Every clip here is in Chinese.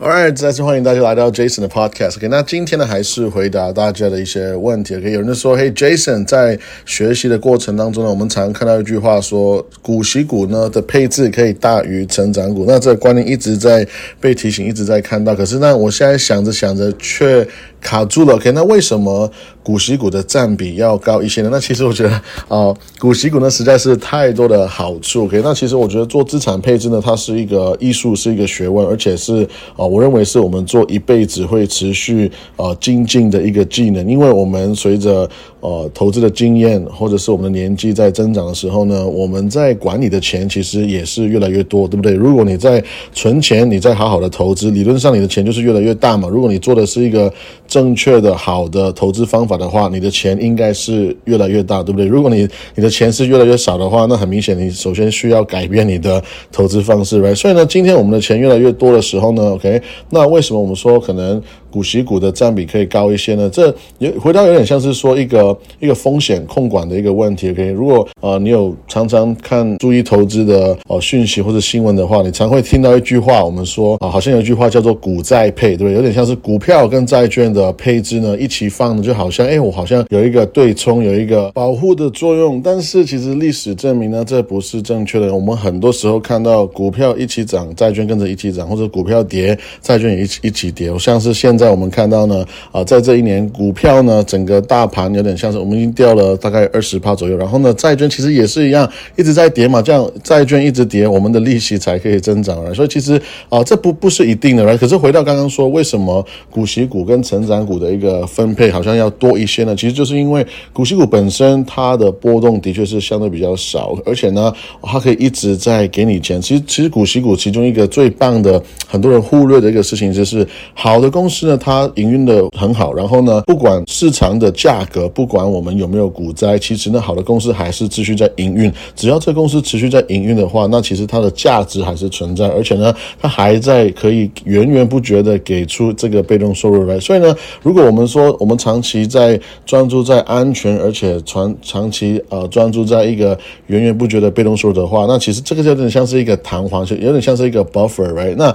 All right，再次欢迎大家来到 Jason 的 Podcast。OK，那今天呢还是回答大家的一些问题。OK，有人说，嘿，Jason，在学习的过程当中呢，我们常看到一句话说，股息股呢的配置可以大于成长股。那这个观念一直在被提醒，一直在看到。可是呢，我现在想着想着却卡住了。OK，那为什么股息股的占比要高一些呢？那其实我觉得啊，股息股呢实在是太多的好处。OK，那其实我觉得做资产配置呢，它是一个艺术，是一个学问，而且是啊。我认为是我们做一辈子会持续呃精进的一个技能，因为我们随着呃投资的经验或者是我们的年纪在增长的时候呢，我们在管理的钱其实也是越来越多，对不对？如果你在存钱，你在好好的投资，理论上你的钱就是越来越大嘛。如果你做的是一个正确的好的投资方法的话，你的钱应该是越来越大，对不对？如果你你的钱是越来越少的话，那很明显你首先需要改变你的投资方式，right？所以呢，今天我们的钱越来越多的时候呢，OK。那为什么我们说可能股息股的占比可以高一些呢？这有回到有点像是说一个一个风险控管的一个问题。OK，如果呃你有常常看注意投资的呃讯息或者新闻的话，你常会听到一句话，我们说啊，好像有一句话叫做股债配，对不对？有点像是股票跟债券的配置呢一起放的，就好像哎，我好像有一个对冲，有一个保护的作用。但是其实历史证明呢，这不是正确的。我们很多时候看到股票一起涨，债券跟着一起涨，或者股票跌。债券也一起一起跌，像是现在我们看到呢，啊，在这一年股票呢，整个大盘有点像是我们已经掉了大概二十趴左右，然后呢，债券其实也是一样一直在跌嘛，这样债券一直跌，我们的利息才可以增长了。所以其实啊，这不不是一定的，right？可是回到刚刚说，为什么股息股跟成长股的一个分配好像要多一些呢？其实就是因为股息股本身它的波动的确是相对比较少，而且呢，它可以一直在给你钱。其实其实股息股其中一个最棒的，很多人忽略的。一个事情就是好的公司呢，它营运的很好，然后呢，不管市场的价格，不管我们有没有股灾，其实呢，好的公司还是继续在营运。只要这公司持续在营运的话，那其实它的价值还是存在，而且呢，它还在可以源源不绝的给出这个被动收入来。所以呢，如果我们说我们长期在专注在安全，而且长长期呃专注在一个源源不绝的被动收入的话，那其实这个就有点像是一个弹簧，就有点像是一个 buffer，right？那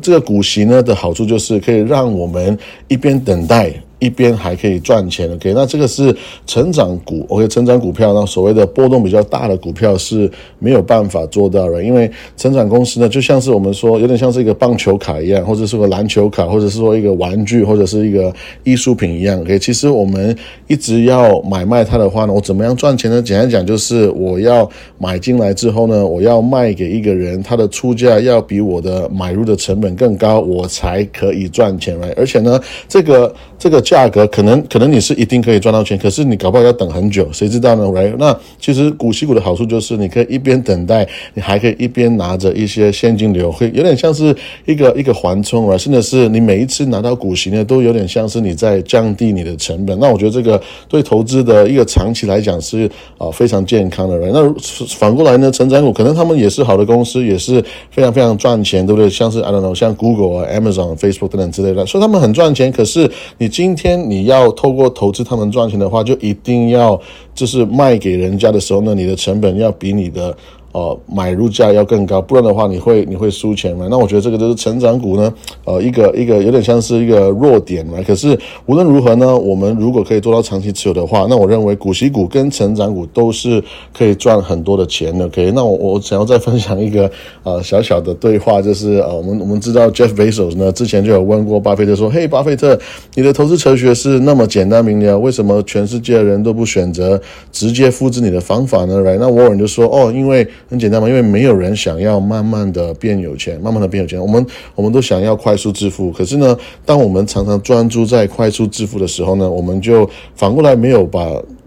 这个股。息呢的好处就是可以让我们们一边等待。一边还可以赚钱，OK，那这个是成长股，OK，成长股票呢，所谓的波动比较大的股票是没有办法做到的，因为成长公司呢，就像是我们说，有点像是一个棒球卡一样，或者是个篮球卡，或者是说一个玩具，或者是一个艺术品一样，OK，其实我们一直要买卖它的话呢，我怎么样赚钱呢？简单讲就是我要买进来之后呢，我要卖给一个人，他的出价要比我的买入的成本更高，我才可以赚钱来，而且呢，这个这个。价格可能可能你是一定可以赚到钱，可是你搞不好要等很久，谁知道呢来那其实股息股的好处就是你可以一边等待，你还可以一边拿着一些现金流，会有点像是一个一个缓冲啊，甚至是你每一次拿到股息呢，都有点像是你在降低你的成本。那我觉得这个对投资的一个长期来讲是啊非常健康的。那反过来呢，成长股可能他们也是好的公司，也是非常非常赚钱，对不对？像是 I don't know，像 Google 啊、Amazon、Facebook 等等之类的，所以他们很赚钱。可是你今天你要透过投资他们赚钱的话，就一定要就是卖给人家的时候呢，你的成本要比你的。呃，买入价要更高，不然的话你会你会输钱嘛？那我觉得这个就是成长股呢，呃，一个一个有点像是一个弱点嘛。可是无论如何呢，我们如果可以做到长期持有的话，那我认为股息股跟成长股都是可以赚很多的钱的。OK，那我我想要再分享一个呃小小的对话，就是呃，我们我们知道 Jeff Bezos 呢之前就有问过巴菲特说：“嘿，巴菲特，你的投资哲学是那么简单明了，为什么全世界的人都不选择直接复制你的方法呢？”来，那 Warren 就说：“哦，因为。”很简单嘛，因为没有人想要慢慢的变有钱，慢慢的变有钱。我们我们都想要快速致富，可是呢，当我们常常专注在快速致富的时候呢，我们就反过来没有把。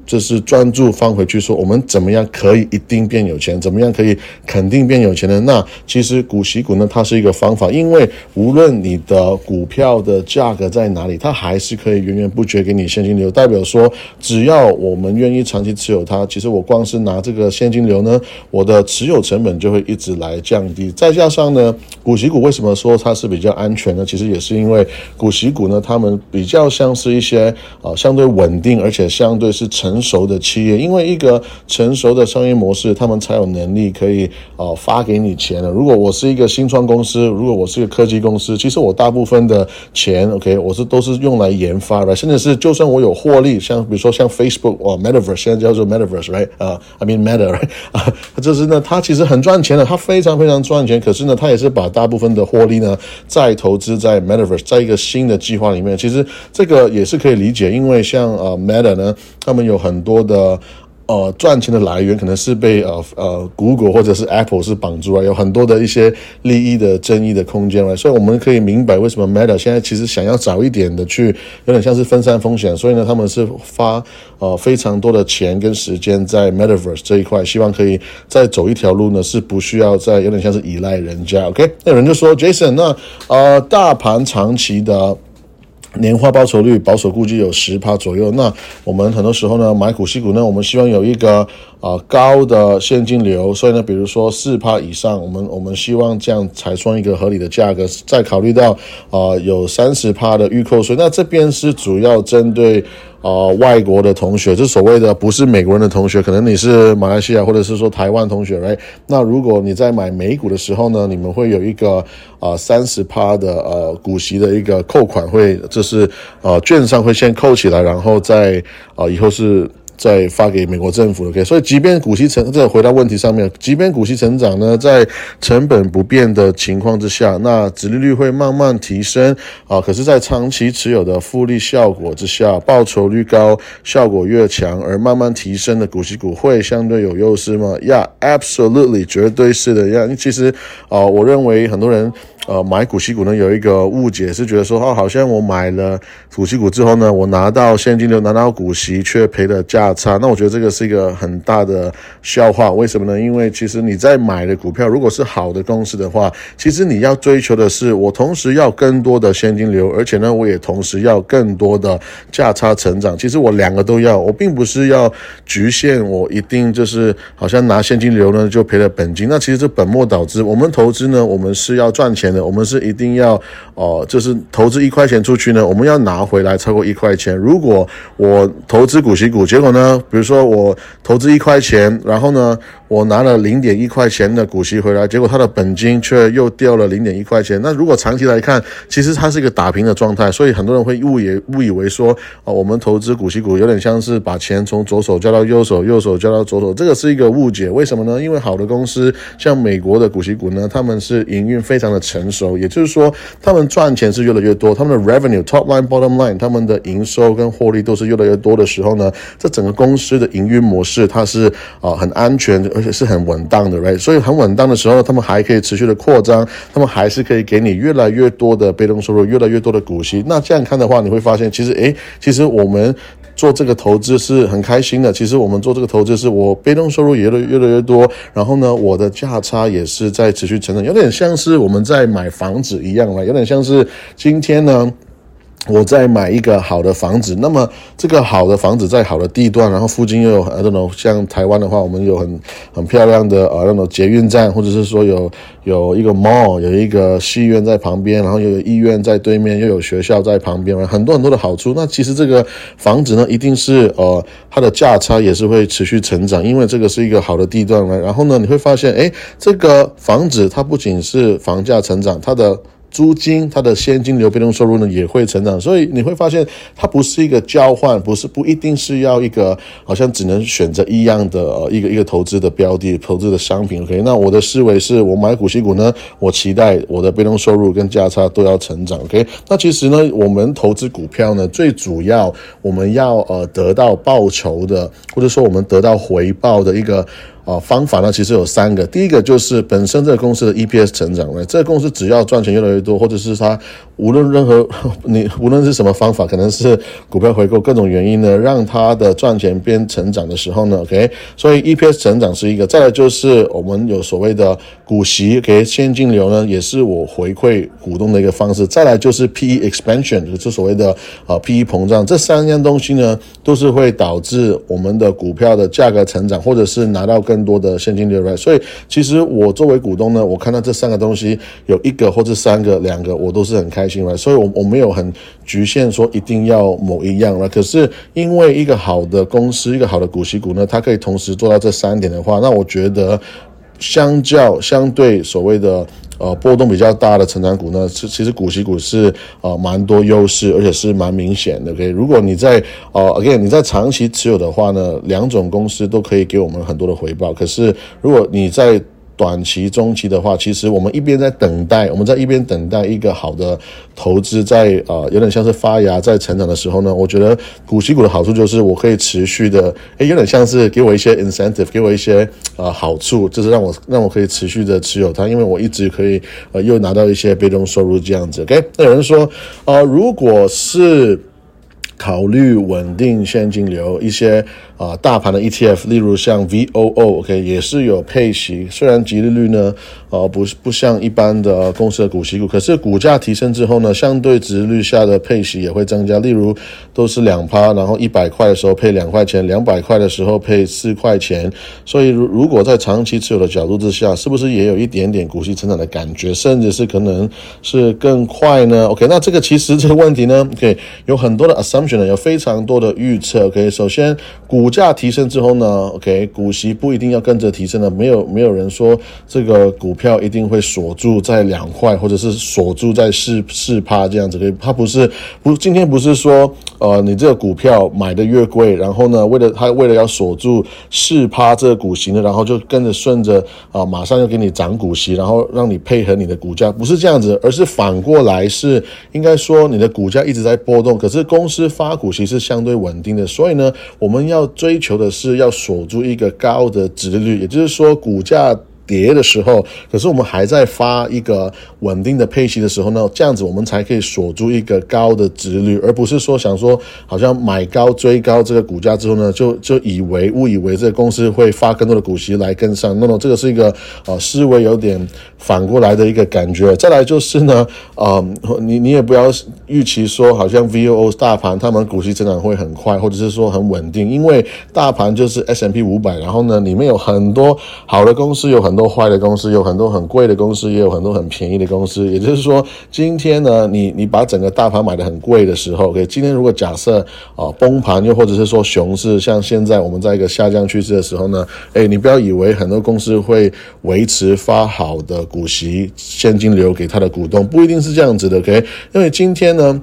就是专注放回去说，我们怎么样可以一定变有钱？怎么样可以肯定变有钱呢？那其实股息股呢，它是一个方法，因为无论你的股票的价格在哪里，它还是可以源源不绝给你现金流。代表说，只要我们愿意长期持有它，其实我光是拿这个现金流呢，我的持有成本就会一直来降低。再加上呢，股息股为什么说它是比较安全呢？其实也是因为股息股呢，它们比较像是一些呃相对稳定，而且相对是成。成熟的企业，因为一个成熟的商业模式，他们才有能力可以呃发给你钱的。如果我是一个新创公司，如果我是一个科技公司，其实我大部分的钱，OK，我是都是用来研发的，甚至是就算我有获利，像比如说像 Facebook 或 Metaverse，现在叫做 Metaverse，right？啊，I mean Meta，right？啊，就是呢，它其实很赚钱的，它非常非常赚钱，可是呢，它也是把大部分的获利呢再投资在 Metaverse，在一个新的计划里面。其实这个也是可以理解，因为像呃 Meta 呢，他们有很很多的。呃，赚钱的来源可能是被呃呃，Google 或者是 Apple 是绑住了，有很多的一些利益的争议的空间了，所以我们可以明白为什么 Meta 现在其实想要早一点的去，有点像是分散风险，所以呢，他们是花呃非常多的钱跟时间在 Metaverse 这一块，希望可以再走一条路呢，是不需要再有点像是依赖人家。OK，那有人就说 Jason，那呃，大盘长期的。年化报酬率保守估计有十趴左右。那我们很多时候呢，买股息股呢，我们希望有一个啊高的现金流。所以呢，比如说四趴以上，我们我们希望这样才算一个合理的价格。再考虑到啊有三十趴的预扣税，那这边是主要针对。啊，外国的同学，就所谓的不是美国人的同学，可能你是马来西亚或者是说台湾同学，right？那如果你在买美股的时候呢，你们会有一个啊三十趴的呃股息的一个扣款，会就是呃券上会先扣起来，然后再啊以后是。再发给美国政府，OK，所以即便股息成，这回到问题上面，即便股息成长呢，在成本不变的情况之下，那殖利率会慢慢提升啊。可是，在长期持有的复利效果之下，报酬率高，效果越强，而慢慢提升的股息股会相对有优势吗？Yeah，absolutely，绝对是的。呀，其实啊，我认为很多人。呃，买股息股呢有一个误解，是觉得说，哦，好像我买了股息股之后呢，我拿到现金流，拿到股息，却赔了价差。那我觉得这个是一个很大的笑话。为什么呢？因为其实你在买的股票，如果是好的公司的话，其实你要追求的是，我同时要更多的现金流，而且呢，我也同时要更多的价差成长。其实我两个都要，我并不是要局限我一定就是好像拿现金流呢就赔了本金。那其实这本末倒置。我们投资呢，我们是要赚钱。我们是一定要哦，就是投资一块钱出去呢，我们要拿回来超过一块钱。如果我投资股息股，结果呢，比如说我投资一块钱，然后呢，我拿了零点一块钱的股息回来，结果它的本金却又掉了零点一块钱。那如果长期来看，其实它是一个打平的状态，所以很多人会误以误以为说，啊，我们投资股息股有点像是把钱从左手交到右手，右手交到左手，这个是一个误解。为什么呢？因为好的公司，像美国的股息股呢，他们是营运非常的成。成熟，也就是说，他们赚钱是越来越多，他们的 revenue top line bottom line，他们的营收跟获利都是越来越多的时候呢，这整个公司的营运模式它是啊很安全，而且是很稳当的，right？所以很稳当的时候，他们还可以持续的扩张，他们还是可以给你越来越多的被动收入，越来越多的股息。那这样看的话，你会发现，其实诶，其实我们。做这个投资是很开心的。其实我们做这个投资，是我被动收入也越越来越多，然后呢，我的价差也是在持续成长，有点像是我们在买房子一样了，有点像是今天呢。我在买一个好的房子，那么这个好的房子在好的地段，然后附近又有呃那种像台湾的话，我们有很很漂亮的呃那种捷运站，或者是说有有一个 mall，有一个戏院在旁边，然后又有医院在对面，又有学校在旁边，很多很多的好处。那其实这个房子呢，一定是呃它的价差也是会持续成长，因为这个是一个好的地段嘛。然后呢，你会发现，哎，这个房子它不仅是房价成长，它的租金，它的现金流被动收入呢也会成长，所以你会发现它不是一个交换，不是不一定是要一个好像只能选择一样的呃一个一个投资的标的、投资的商品。OK，那我的思维是我买股息股呢，我期待我的被动收入跟价差都要成长。OK，那其实呢，我们投资股票呢，最主要我们要呃得到报酬的，或者说我们得到回报的一个。啊，方法呢其实有三个。第一个就是本身这个公司的 EPS 成长呢，这个公司只要赚钱越来越多，或者是它无论任何 你无论是什么方法，可能是股票回购各种原因呢，让它的赚钱变成长的时候呢，OK，所以 EPS 成长是一个。再来就是我们有所谓的股息给现金流呢，也是我回馈股东的一个方式。再来就是 PE expansion，就是所谓的啊 PE 膨胀，这三样东西呢，都是会导致我们的股票的价格成长，或者是拿到更更多的现金流来。所以其实我作为股东呢，我看到这三个东西有一个或者三个、两个，我都是很开心来。所以我我没有很局限说一定要某一样了。可是因为一个好的公司，一个好的股息股呢，它可以同时做到这三点的话，那我觉得相较相对所谓的。呃，波动比较大的成长股呢，其其实股息股是呃蛮多优势，而且是蛮明显的。OK，如果你在呃，again 你在长期持有的话呢，两种公司都可以给我们很多的回报。可是如果你在短期、中期的话，其实我们一边在等待，我们在一边等待一个好的投资，在呃有点像是发芽、在成长的时候呢，我觉得股息股的好处就是我可以持续的，诶，有点像是给我一些 incentive，给我一些呃好处，就是让我让我可以持续的持有它，因为我一直可以呃又拿到一些被动收入这样子。OK，那有人说，呃，如果是考虑稳定现金流一些。啊，大盘的 ETF，例如像 VOO，OK，也是有配息。虽然吉利率呢，呃，不是不像一般的公司的股息股，可是股价提升之后呢，相对值率下的配息也会增加。例如都是两趴，然后一百块的时候配两块钱，两百块的时候配四块钱。所以如如果在长期持有的角度之下，是不是也有一点点股息成长的感觉，甚至是可能是更快呢？OK，那这个其实这个问题呢，OK，有很多的 assumption 呢，有非常多的预测。OK，首先股股价提升之后呢，OK，股息不一定要跟着提升的，没有没有人说这个股票一定会锁住在两块，或者是锁住在四四趴这样子的。它不是不今天不是说呃你这个股票买的越贵，然后呢为了它为了要锁住四趴这个股息呢，然后就跟着顺着啊马上要给你涨股息，然后让你配合你的股价，不是这样子，而是反过来是应该说你的股价一直在波动，可是公司发股息是相对稳定的，所以呢我们要。追求的是要锁住一个高的值率，也就是说股价。跌的时候，可是我们还在发一个稳定的配息的时候呢，这样子我们才可以锁住一个高的值率，而不是说想说好像买高追高这个股价之后呢，就就以为误以为这个公司会发更多的股息来跟上，那么这个是一个呃思维有点反过来的一个感觉。再来就是呢，呃，你你也不要预期说好像 VOO 大盘他们股息增长会很快，或者是说很稳定，因为大盘就是 S M P 五百，然后呢里面有很多好的公司，有很多坏的公司有很多很贵的公司，也有很多很便宜的公司。也就是说，今天呢，你你把整个大盘买的很贵的时候，OK，今天如果假设啊崩盘，又或者是说熊市，像现在我们在一个下降趋势的时候呢，哎，你不要以为很多公司会维持发好的股息现金流给他的股东，不一定是这样子的，OK，因为今天呢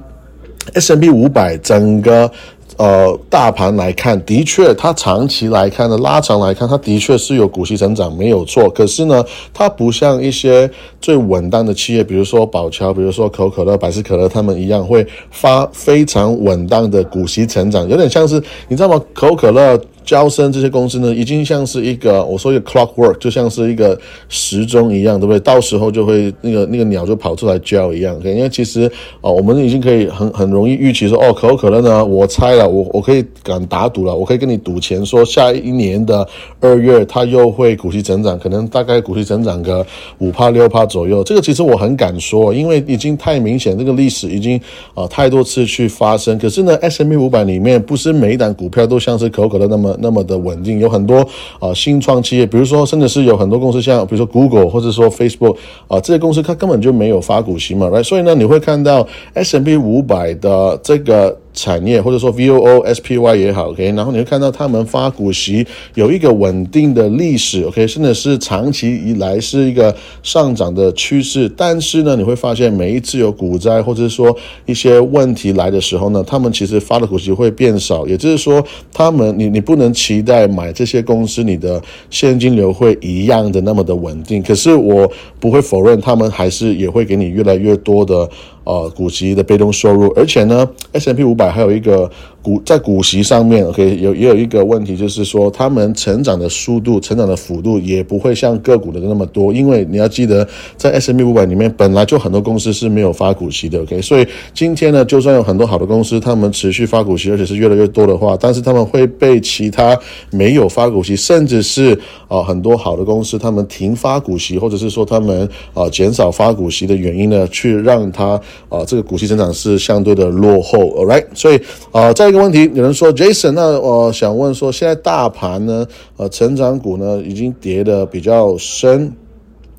，S M B 五百整个。呃，大盘来看，的确，它长期来看呢，拉长来看，它的确是有股息成长，没有错。可是呢，它不像一些最稳当的企业，比如说宝桥，比如说可口可乐、百事可乐，他们一样会发非常稳当的股息成长，有点像是你知道吗？可口可乐。交生这些公司呢，已经像是一个我说一个 clockwork，就像是一个时钟一样，对不对？到时候就会那个那个鸟就跑出来叫一样。因为其实啊，我们已经可以很很容易预期说，哦，可口可乐呢，我猜了，我我可以敢打赌了，我可以跟你赌钱说，下一年的二月它又会股息增长，可能大概股息增长个五帕六帕左右。这个其实我很敢说，因为已经太明显，这个历史已经啊太多次去发生。可是呢，S M P 五百里面不是每一档股票都像是可口可乐那么。那么的稳定，有很多啊新创企业，比如说，甚至是有很多公司，像比如说 Google 或者说 Facebook 啊这些公司，它根本就没有发股息嘛，right？所以呢，你会看到 S M P 五百的这个。产业或者说 V O O S P Y 也好，OK，然后你会看到他们发股息有一个稳定的历史，OK，甚至是长期以来是一个上涨的趋势。但是呢，你会发现每一次有股灾或者说一些问题来的时候呢，他们其实发的股息会变少。也就是说，他们你你不能期待买这些公司你的现金流会一样的那么的稳定。可是我不会否认，他们还是也会给你越来越多的。呃，股息的被动收入，而且呢，S M P 五百还有一个。股在股息上面，OK，有也有一个问题，就是说他们成长的速度、成长的幅度也不会像个股的那么多，因为你要记得，在 S M P 五百里面本来就很多公司是没有发股息的，OK，所以今天呢，就算有很多好的公司，他们持续发股息，而且是越来越多的话，但是他们会被其他没有发股息，甚至是啊很多好的公司，他们停发股息，或者是说他们啊减少发股息的原因呢，去让它啊这个股息增长是相对的落后，All right。所以啊，再一个问题，有人说 Jason，那我想问说，现在大盘呢，呃，成长股呢已经跌的比较深。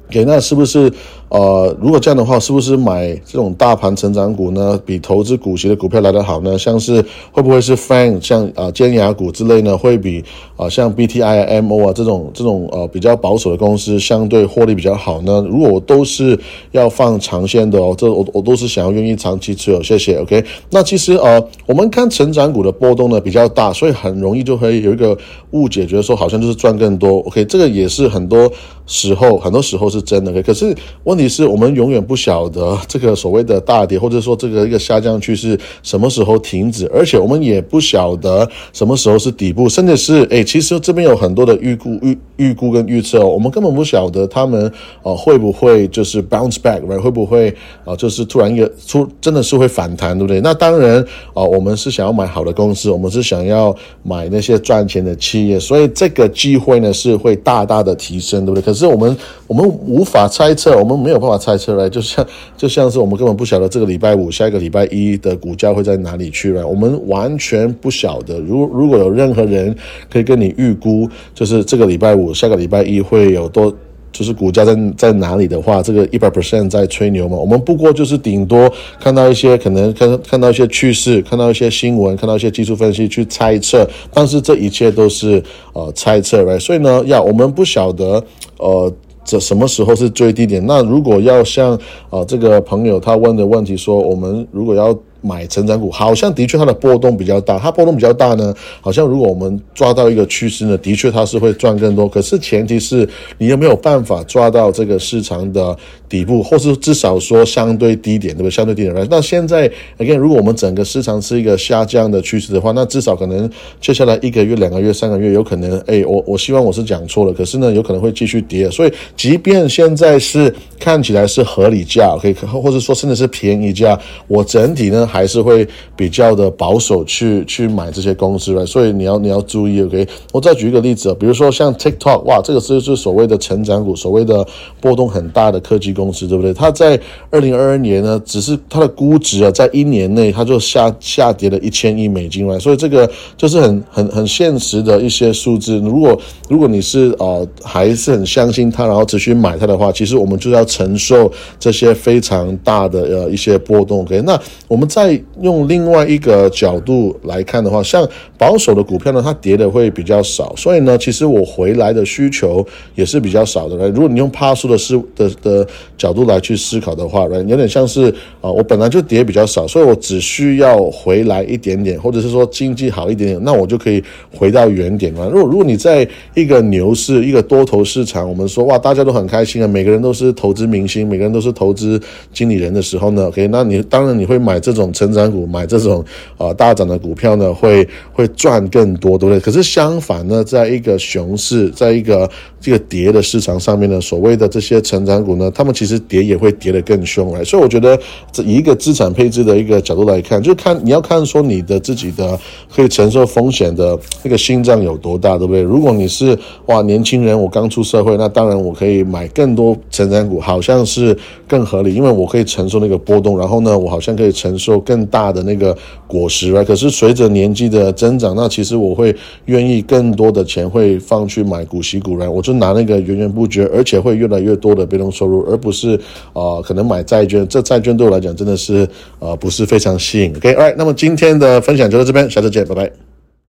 给那是不是呃，如果这样的话，是不是买这种大盘成长股呢，比投资股息的股票来得好呢？像是会不会是 Fang 像啊尖牙股之类呢，会比啊像 BTIMO 啊这种这种呃比较保守的公司相对获利比较好呢？如果我都是要放长线的哦，这我我都是想要愿意长期持有，谢谢。OK，那其实呃，我们看成长股的波动呢比较大，所以很容易就会有一个误解，觉得说好像就是赚更多。OK，这个也是很多时候很多时候是。真的，可是我问题是我们永远不晓得这个所谓的大跌，或者说这个一个下降趋势什么时候停止，而且我们也不晓得什么时候是底部，甚至是哎，其实这边有很多的预估、预预估跟预测，我们根本不晓得他们呃会不会就是 bounce back，会不会啊就是突然一个出真的是会反弹，对不对？那当然啊，我们是想要买好的公司，我们是想要买那些赚钱的企业，所以这个机会呢是会大大的提升，对不对？可是我们我们。无法猜测，我们没有办法猜测来，就像 就像是我们根本不晓得这个礼拜五、下一个礼拜一的股价会在哪里去了，我们完全不晓得。如如果有任何人可以跟你预估，就是这个礼拜五、下个礼拜一会有多，就是股价在在哪里的话，这个一百 percent 在吹牛嘛？我们不过就是顶多看到一些可能看看到一些趋势，看到一些新闻，看到一些技术分析去猜测，但是这一切都是呃猜测来，所以呢，要我们不晓得呃。这什么时候是最低点？那如果要像啊这个朋友他问的问题说，我们如果要。买成长股好像的确它的波动比较大，它波动比较大呢，好像如果我们抓到一个趋势呢，的确它是会赚更多。可是前提是你有没有办法抓到这个市场的底部，或是至少说相对低点，对不对？相对低点。那现在，again，如果我们整个市场是一个下降的趋势的话，那至少可能接下来一个月、两个月、三个月，有可能，哎，我我希望我是讲错了，可是呢，有可能会继续跌。所以，即便现在是看起来是合理价，可以，或者说甚至是便宜价，我整体呢？还是会比较的保守去去买这些公司了，所以你要你要注意，OK？我再举一个例子啊，比如说像 TikTok，哇，这个是是所谓的成长股，所谓的波动很大的科技公司，对不对？它在二零二二年呢，只是它的估值啊，在一年内它就下下跌了一千亿美金了，所以这个就是很很很现实的一些数字。如果如果你是呃还是很相信它，然后持续买它的话，其实我们就要承受这些非常大的呃一些波动，OK？那我们在再用另外一个角度来看的话，像保守的股票呢，它跌的会比较少，所以呢，其实我回来的需求也是比较少的。如果你用趴数的思的的角度来去思考的话，有点像是啊，我本来就跌比较少，所以我只需要回来一点点，或者是说经济好一点点，那我就可以回到原点嘛。如果如果你在一个牛市、一个多头市场，我们说哇，大家都很开心啊，每个人都是投资明星，每个人都是投资经理人的时候呢，OK，那你当然你会买这种。成长股买这种啊大涨的股票呢，会会赚更多，对不对？可是相反呢，在一个熊市，在一个这个跌的市场上面呢，所谓的这些成长股呢，他们其实跌也会跌得更凶来。所以我觉得，这一个资产配置的一个角度来看，就看你要看说你的自己的可以承受风险的那个心脏有多大，对不对？如果你是哇年轻人，我刚出社会，那当然我可以买更多成长股，好像是更合理，因为我可以承受那个波动，然后呢，我好像可以承受。更大的那个果实啊，可是随着年纪的增长，那其实我会愿意更多的钱会放去买股息股来，我就拿那个源源不绝，而且会越来越多的被动收入，而不是啊可能买债券。这债券对我来讲真的是呃不是非常吸引。OK，来那么今天的分享就到这边，下次见，拜拜。